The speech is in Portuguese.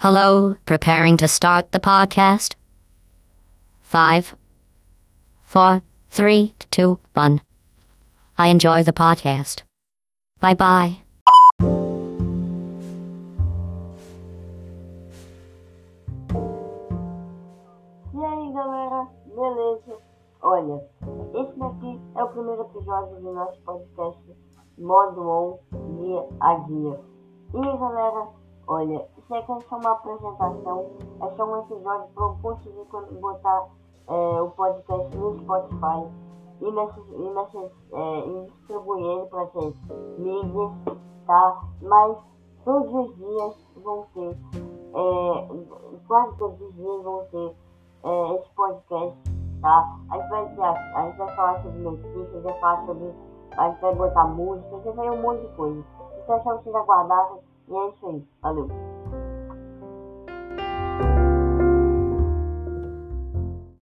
Hello, preparing to start the podcast? Five, four, three, two, one. I enjoy the podcast. Bye bye. E aí galera, beleza? Olha, esse daqui é o primeiro episódio do nosso podcast Modo On Dia a Dia. E galera, olha, isso é só uma apresentação, é só um episódio conseguir quando botar é, o podcast no Spotify e, nessas, e, nessas, é, e distribuir ele para essas mídias, tá? Mas todos os dias vão ter, é, quase todos os dias vão ter é, esse podcast, tá? A gente, vai a gente vai falar sobre notícias, vai falar sobre. A gente vai botar música, vai fazer um monte de coisa. Então é só vocês aguardarem e é isso. Valeu!